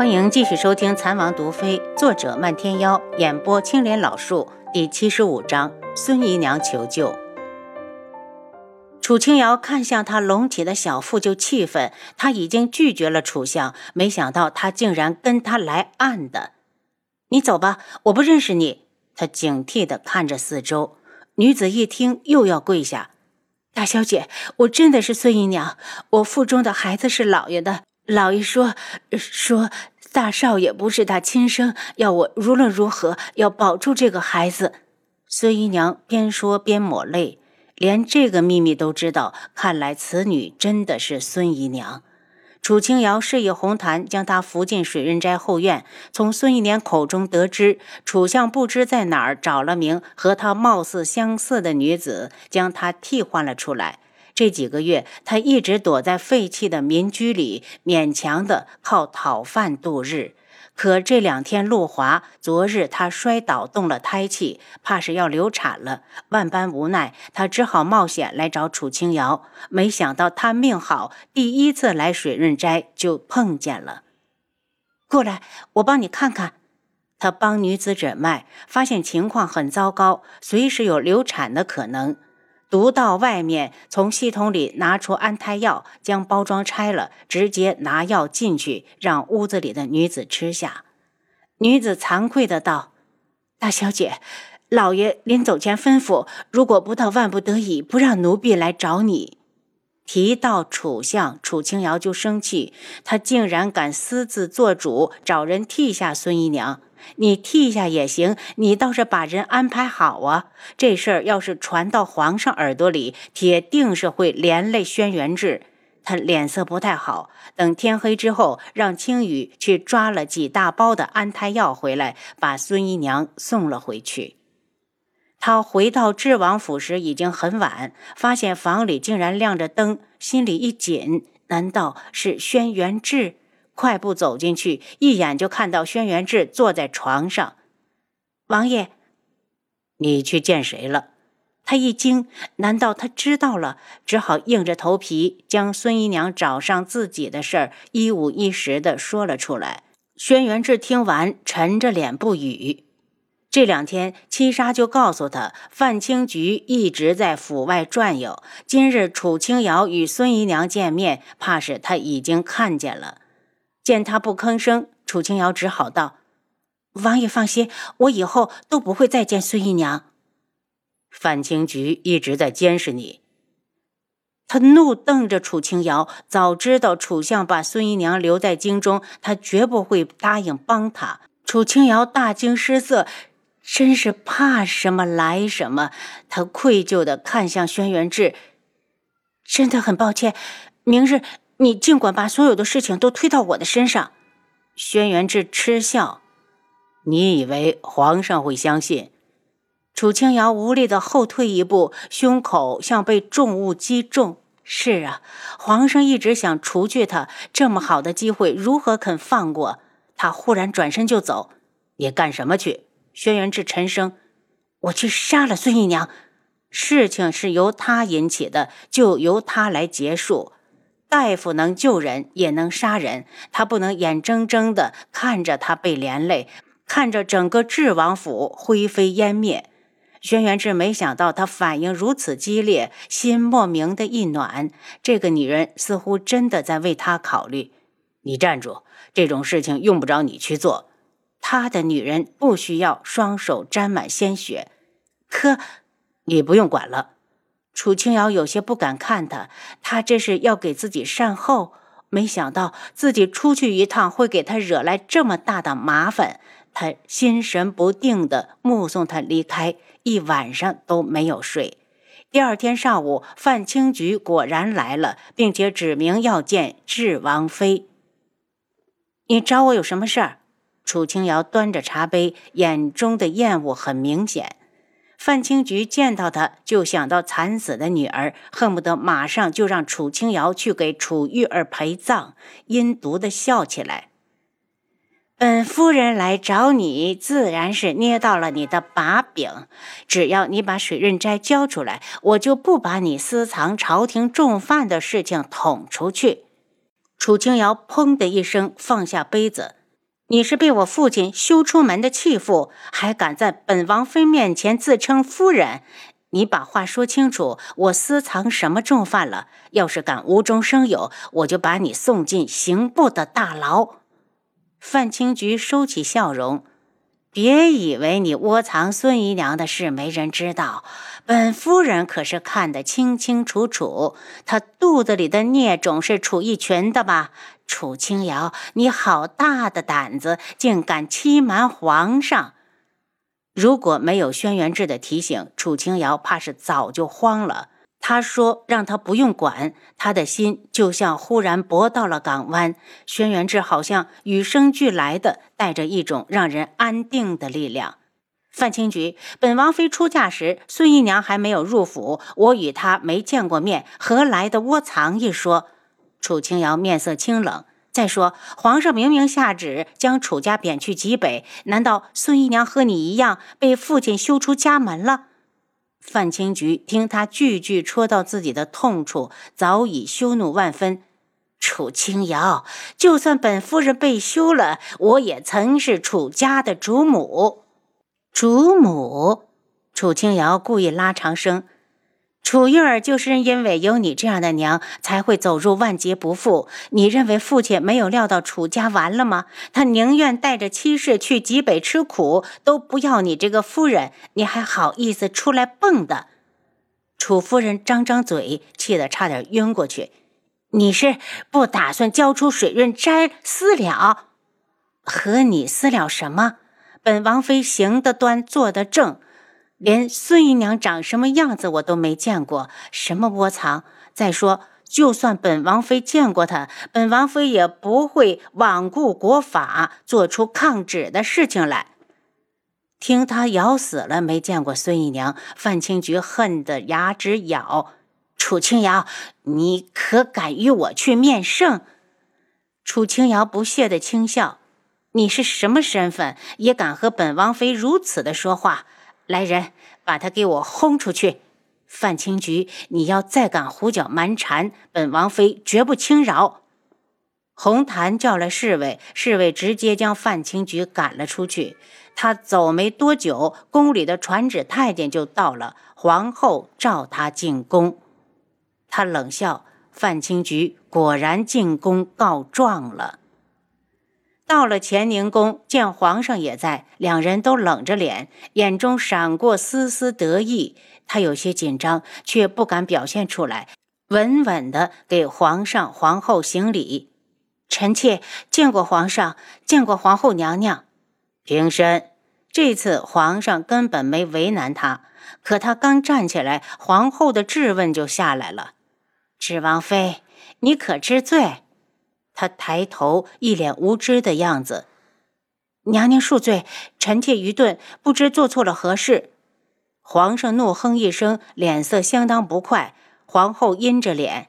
欢迎继续收听《蚕王毒妃》，作者漫天妖，演播青莲老树，第七十五章：孙姨娘求救。楚清瑶看向他隆起的小腹就气愤，他已经拒绝了楚相，没想到他竟然跟他来暗的。你走吧，我不认识你。他警惕地看着四周。女子一听，又要跪下。大小姐，我真的是孙姨娘，我腹中的孩子是老爷的。老爷说说，大少爷不是他亲生，要我无论如何要保住这个孩子。孙姨娘边说边抹泪，连这个秘密都知道。看来此女真的是孙姨娘。楚清瑶示意红檀将她扶进水润斋后院。从孙姨娘口中得知，楚相不知在哪儿找了名和她貌似相似的女子，将她替换了出来。这几个月，他一直躲在废弃的民居里，勉强的靠讨饭度日。可这两天路滑，昨日他摔倒动了胎气，怕是要流产了。万般无奈，他只好冒险来找楚清瑶。没想到他命好，第一次来水润斋就碰见了。过来，我帮你看看。他帮女子诊脉，发现情况很糟糕，随时有流产的可能。独到外面，从系统里拿出安胎药，将包装拆了，直接拿药进去，让屋子里的女子吃下。女子惭愧的道：“大小姐，老爷临走前吩咐，如果不到万不得已，不让奴婢来找你。”提到楚相，楚清瑶就生气，他竟然敢私自做主，找人替下孙姨娘。你替下也行，你倒是把人安排好啊！这事儿要是传到皇上耳朵里，铁定是会连累轩辕志。他脸色不太好。等天黑之后，让青羽去抓了几大包的安胎药回来，把孙姨娘送了回去。他回到智王府时已经很晚，发现房里竟然亮着灯，心里一紧，难道是轩辕志？快步走进去，一眼就看到轩辕志坐在床上。王爷，你去见谁了？他一惊，难道他知道了？只好硬着头皮将孙姨娘找上自己的事儿一五一十的说了出来。轩辕志听完，沉着脸不语。这两天，七杀就告诉他，范青菊一直在府外转悠。今日楚清瑶与孙姨娘见面，怕是他已经看见了。见他不吭声，楚清瑶只好道：“王爷放心，我以后都不会再见孙姨娘。”范青菊一直在监视你。他怒瞪着楚清瑶，早知道楚相把孙姨娘留在京中，他绝不会答应帮他。楚清瑶大惊失色，真是怕什么来什么。他愧疚地看向轩辕志：“真的很抱歉，明日。”你尽管把所有的事情都推到我的身上，轩辕志嗤笑。你以为皇上会相信？楚清瑶无力的后退一步，胸口像被重物击中。是啊，皇上一直想除去他，这么好的机会如何肯放过？他忽然转身就走。你干什么去？轩辕志沉声：“我去杀了孙姨娘。事情是由他引起的，就由他来结束。”大夫能救人，也能杀人。他不能眼睁睁的看着他被连累，看着整个智王府灰飞烟灭。轩辕志没想到他反应如此激烈，心莫名的一暖。这个女人似乎真的在为他考虑。你站住！这种事情用不着你去做。他的女人不需要双手沾满鲜血。可，你不用管了。楚清瑶有些不敢看他，他这是要给自己善后。没想到自己出去一趟会给他惹来这么大的麻烦，他心神不定地目送他离开，一晚上都没有睡。第二天上午，范青菊果然来了，并且指明要见智王妃。你找我有什么事儿？楚清瑶端着茶杯，眼中的厌恶很明显。范青菊见到他，就想到惨死的女儿，恨不得马上就让楚清瑶去给楚玉儿陪葬，阴毒的笑起来。本夫人来找你，自然是捏到了你的把柄。只要你把水润斋交出来，我就不把你私藏朝廷重犯的事情捅出去。楚清瑶砰的一声放下杯子：“你是被我父亲休出门的弃妇，还敢在本王妃面前自称夫人？你把话说清楚，我私藏什么重犯了？要是敢无中生有，我就把你送进刑部的大牢。范清菊收起笑容，别以为你窝藏孙姨娘的事没人知道，本夫人可是看得清清楚楚。她肚子里的孽种是楚逸群的吧？楚清瑶，你好大的胆子，竟敢欺瞒皇上！如果没有轩辕志的提醒，楚清瑶怕是早就慌了。他说：“让他不用管。”他的心就像忽然泊到了港湾。轩辕志好像与生俱来的带着一种让人安定的力量。范清菊，本王妃出嫁时，孙姨娘还没有入府，我与她没见过面，何来的窝藏一说？楚清瑶面色清冷。再说，皇上明明下旨将楚家贬去极北，难道孙姨娘和你一样被父亲休出家门了？范青菊听他句句戳到自己的痛处，早已羞怒万分。楚清瑶，就算本夫人被休了，我也曾是楚家的主母。主母，楚清瑶故意拉长声。楚玉儿就是因为有你这样的娘，才会走入万劫不复。你认为父亲没有料到楚家完了吗？他宁愿带着妻室去极北吃苦，都不要你这个夫人。你还好意思出来蹦的？楚夫人张张嘴，气得差点晕过去。你是不打算交出水润斋私了？和你私了什么？本王妃行得端，坐得正。连孙姨娘长什么样子我都没见过，什么窝藏？再说，就算本王妃见过她，本王妃也不会罔顾国法，做出抗旨的事情来。听他咬死了没见过孙姨娘，范清菊恨得牙直咬。楚清瑶，你可敢与我去面圣？楚清瑶不屑的轻笑：“你是什么身份，也敢和本王妃如此的说话？”来人，把他给我轰出去！范清菊，你要再敢胡搅蛮缠，本王妃绝不轻饶。红檀叫来侍卫，侍卫直接将范清菊赶了出去。他走没多久，宫里的传旨太监就到了，皇后召他进宫。他冷笑：范清菊果然进宫告状了。到了乾宁宫，见皇上也在，两人都冷着脸，眼中闪过丝丝得意。他有些紧张，却不敢表现出来，稳稳地给皇上、皇后行礼。臣妾见过皇上，见过皇后娘娘。平身。这次皇上根本没为难他，可他刚站起来，皇后的质问就下来了：“芷王妃，你可知罪？”他抬头，一脸无知的样子。娘娘恕罪，臣妾愚钝，不知做错了何事。皇上怒哼一声，脸色相当不快。皇后阴着脸：“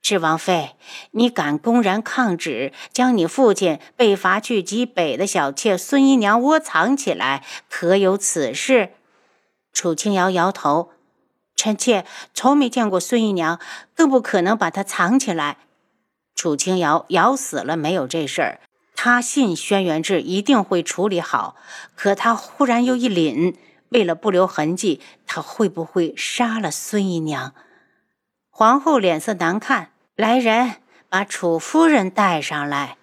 智王妃，你敢公然抗旨，将你父亲被罚去极北的小妾孙姨娘窝藏起来，可有此事？”楚清瑶摇头：“臣妾从没见过孙姨娘，更不可能把她藏起来。”楚清瑶咬死了没有这事儿，他信轩辕志一定会处理好。可他忽然又一凛，为了不留痕迹，他会不会杀了孙姨娘？皇后脸色难看，来人，把楚夫人带上来。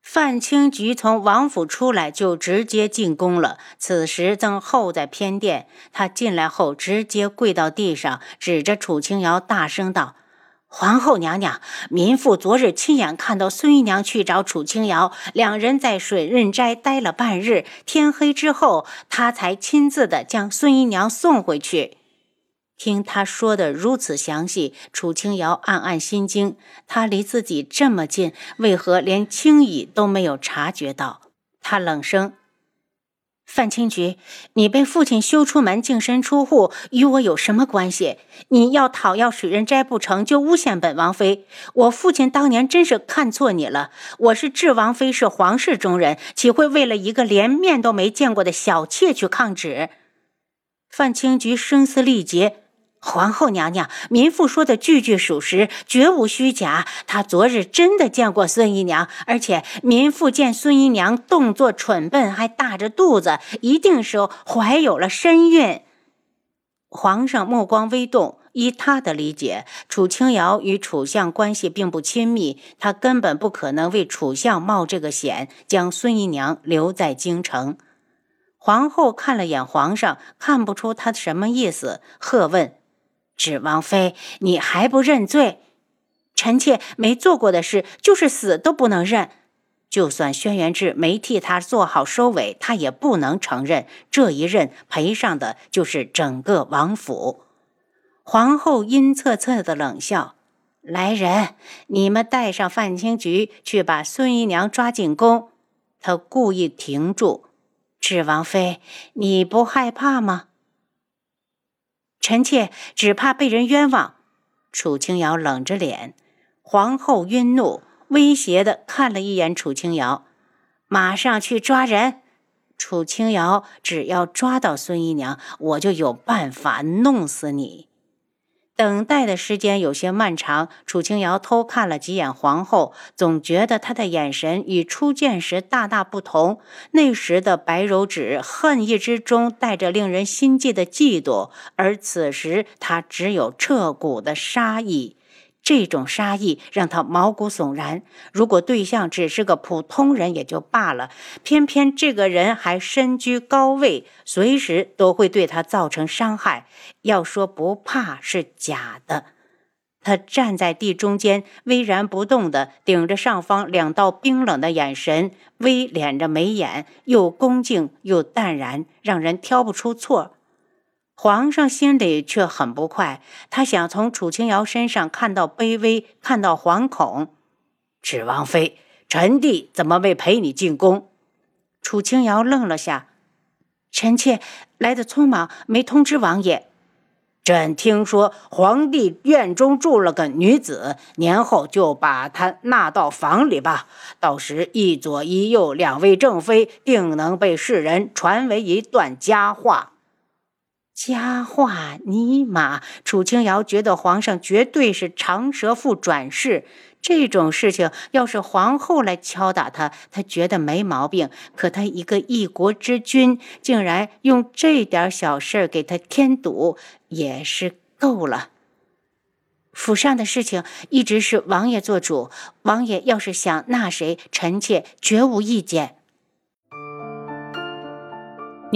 范清菊从王府出来就直接进宫了，此时正候在偏殿。她进来后直接跪到地上，指着楚清瑶大声道。皇后娘娘，民妇昨日亲眼看到孙姨娘去找楚清瑶，两人在水润斋待了半日，天黑之后，她才亲自的将孙姨娘送回去。听他说的如此详细，楚清瑶暗暗心惊。他离自己这么近，为何连轻易都没有察觉到？他冷声。范清菊，你被父亲休出门、净身出户，与我有什么关系？你要讨要水人斋不成就诬陷本王妃。我父亲当年真是看错你了。我是智王妃，是皇室中人，岂会为了一个连面都没见过的小妾去抗旨？范清菊声嘶力竭：“皇后娘娘，民妇说的句句属实，绝无虚假。她昨日真的见过孙姨娘，而且民妇见孙姨娘动作蠢笨，还大着肚子，一定是怀有了身孕。皇上目光微动，依他的理解，楚清瑶与楚相关系并不亲密，他根本不可能为楚相冒这个险，将孙姨娘留在京城。皇后看了眼皇上，看不出他什么意思，喝问。指王妃，你还不认罪？臣妾没做过的事，就是死都不能认。就算轩辕志没替他做好收尾，他也不能承认。这一认赔上的就是整个王府。皇后阴恻恻的冷笑：“来人，你们带上范青菊去把孙姨娘抓进宫。”她故意停住：“智王妃，你不害怕吗？”臣妾只怕被人冤枉。楚清瑶冷着脸，皇后晕怒，威胁的看了一眼楚清瑶，马上去抓人。楚清瑶，只要抓到孙姨娘，我就有办法弄死你。等待的时间有些漫长，楚清瑶偷看了几眼皇后，总觉得她的眼神与初见时大大不同。那时的白柔指恨意之中带着令人心悸的嫉妒，而此时她只有彻骨的杀意。这种杀意让他毛骨悚然。如果对象只是个普通人也就罢了，偏偏这个人还身居高位，随时都会对他造成伤害。要说不怕是假的。他站在地中间，巍然不动的顶着上方两道冰冷的眼神，微敛着眉眼，又恭敬又淡然，让人挑不出错。皇上心里却很不快，他想从楚清瑶身上看到卑微，看到惶恐。芷王妃，臣弟怎么未陪你进宫？楚清瑶愣了下，臣妾来的匆忙，没通知王爷。朕听说皇帝院中住了个女子，年后就把她纳到房里吧。到时一左一右两位正妃，定能被世人传为一段佳话。佳话，尼玛！楚清瑶觉得皇上绝对是长舌妇转世。这种事情要是皇后来敲打他，他觉得没毛病。可他一个一国之君，竟然用这点小事给他添堵，也是够了。府上的事情一直是王爷做主，王爷要是想纳谁，臣妾绝无意见。